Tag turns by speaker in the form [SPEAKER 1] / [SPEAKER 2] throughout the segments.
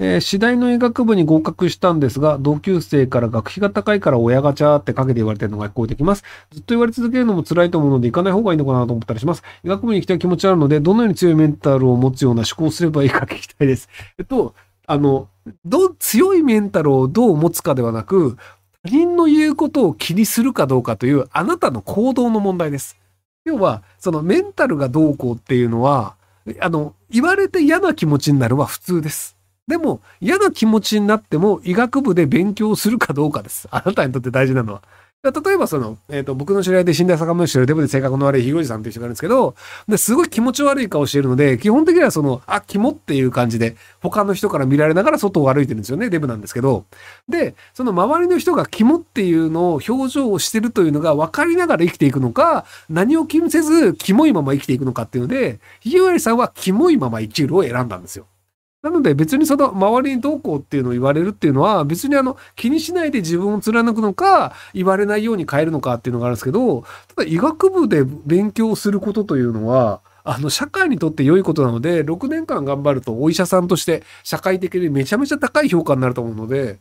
[SPEAKER 1] えー、次第の医学部に合格したんですが、同級生から学費が高いから親ガチャってかけて言われてるのが聞こえてきます。ずっと言われ続けるのも辛いと思うので行かない方がいいのかなと思ったりします。医学部に行きたい気持ちあるので、どのように強いメンタルを持つような思考をすればいいか聞きたいです。えっと、あの、ど、強いメンタルをどう持つかではなく、他人の言うことを気にするかどうかというあなたの行動の問題です。要は、そのメンタルがどうこうっていうのは、あの、言われて嫌な気持ちになるは普通です。でも、嫌な気持ちになっても医学部で勉強するかどうかです。あなたにとって大事なのは。例えばその、えっ、ー、と、僕の知り合いで死んだ坂本してるデブで性格の悪いひごじさんという人がいるんですけど、ですごい気持ち悪い顔してるので、基本的にはその、あ、キモっていう感じで、他の人から見られながら外を歩いてるんですよね、デブなんですけど。で、その周りの人がキモっていうのを表情をしてるというのが分かりながら生きていくのか、何を気にせず、キモいまま生きていくのかっていうので、ひごじさんはキモいまま生きるを選んだんですよ。なので別にその周りにどうこうっていうのを言われるっていうのは別にあの気にしないで自分を貫くのか言われないように変えるのかっていうのがあるんですけど、ただ医学部で勉強することというのは、あの社会にとって良いことなので、6年間頑張るとお医者さんとして社会的にめちゃめちゃ高い評価になると思うので、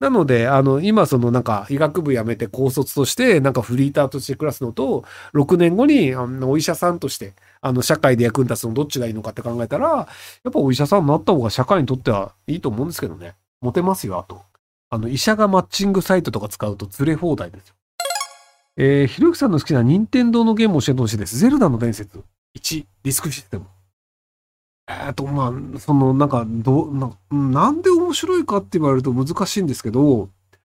[SPEAKER 1] なので、あの、今そのなんか医学部辞めて高卒としてなんかフリーターとして暮らすのと、6年後にあのお医者さんとしてあの、社会で役に立つのどっちがいいのかって考えたら、やっぱお医者さんになった方が社会にとってはいいと思うんですけどね。モテますよ、あと。あの、医者がマッチングサイトとか使うとずれ放題ですよ。えー、ひろゆきさんの好きな任天堂のゲームを教えてほしいです。ゼルダの伝説。1、ディスクシステム。えっ、ー、と、まあ、その、なんか、どな、なんで面白いかって言われると難しいんですけど、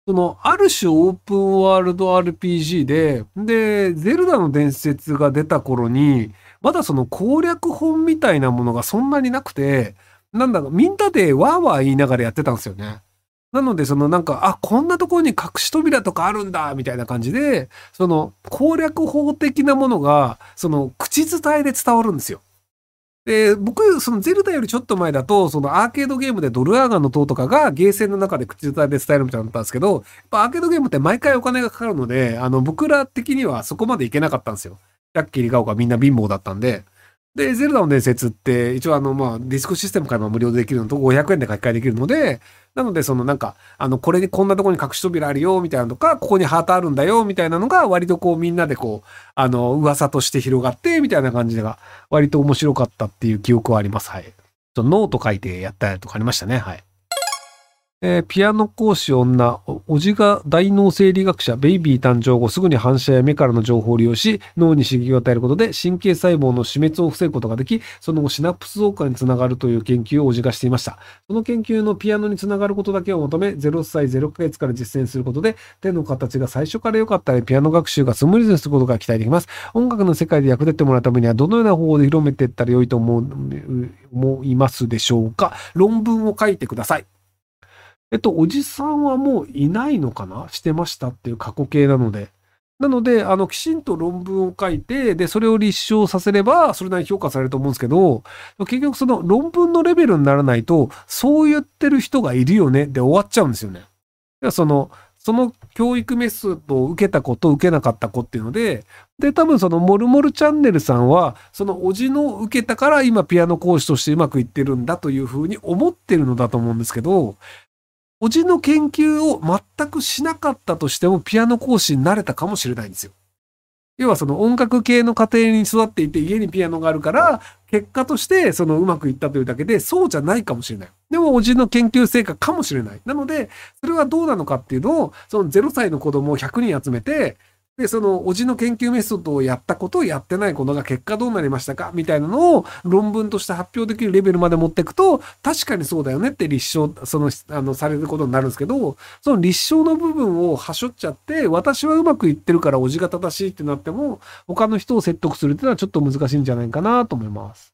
[SPEAKER 1] その、ある種オープンワールド RPG で、で、ゼルダの伝説が出た頃に、まだその攻略本みたいなものがそんなになくて、なんだろう、みんなでわーわー言いながらやってたんですよね。なので、そのなんか、あ、こんなところに隠し扉とかあるんだ、みたいな感じで、その攻略法的なものが、その口伝えで伝わるんですよ。で、僕、そのゼルダよりちょっと前だと、そのアーケードゲームでドルアーガンの塔とかがゲーセンの中で口伝えで伝えるみたいなのだったんですけど、やっぱアーケードゲームって毎回お金がかかるので、あの、僕ら的にはそこまでいけなかったんですよ。ラッキーリガオがみんな貧乏だったんで。で、ゼルダの伝説って、一応あの、まあ、ディスクシステムから無料でできるのと500円で書き換えできるので、なので、そのなんか、あの、これにこんなとこに隠し扉あるよ、みたいなのとか、ここにハートあるんだよ、みたいなのが、割とこう、みんなでこう、あの、噂として広がって、みたいな感じが、割と面白かったっていう記憶はあります。はい。ノート書いてやったりとかありましたね。はい。えー、ピアノ講師女、おじが大脳生理学者、ベイビー誕生後すぐに反射や目からの情報を利用し、脳に刺激を与えることで神経細胞の死滅を防ぐことができ、その後シナプス増加につながるという研究をおじがしていました。その研究のピアノにつながることだけを求め、0歳0ヶ月から実践することで、手の形が最初から良かったり、ピアノ学習がスムーズにすることが期待できます。音楽の世界で役立ってもらうためには、どのような方法で広めていったら良いと思う、思いますでしょうか？論文を書いてください。えっと、おじさんはもういないのかな？してましたっていう過去形なので。なので、あの、きちんと論文を書いて、で、それを立証させれば、それなりに評価されると思うんですけど、結局その論文のレベルにならないと、そう言ってる人がいるよね？で終わっちゃうんですよね。その、その教育メソッドを受けた子と受けなかった子っていうので、で、多分そのモルモルチャンネルさんは、そのおじの受けたから今ピアノ講師としてうまくいってるんだというふうに思ってるのだと思うんですけど、おじの研究を全くしなかったとしてもピアノ講師になれたかもしれないんですよ。要はその音楽系の家庭に育っていて家にピアノがあるから結果としてそのうまくいったというだけでそうじゃないかもしれない。でもおじの研究成果かもしれない。なのでそれはどうなのかっていうのをその0歳の子供を100人集めてで、その、おじの研究メソッドをやったことをやってないことが結果どうなりましたか？みたいなのを論文として発表できるレベルまで持っていくと、確かにそうだよねって立証、その、あの、されることになるんですけど、その立証の部分をはしょっちゃって、私はうまくいってるからおじが正しいってなっても、他の人を説得するっていうのはちょっと難しいんじゃないかなと思います。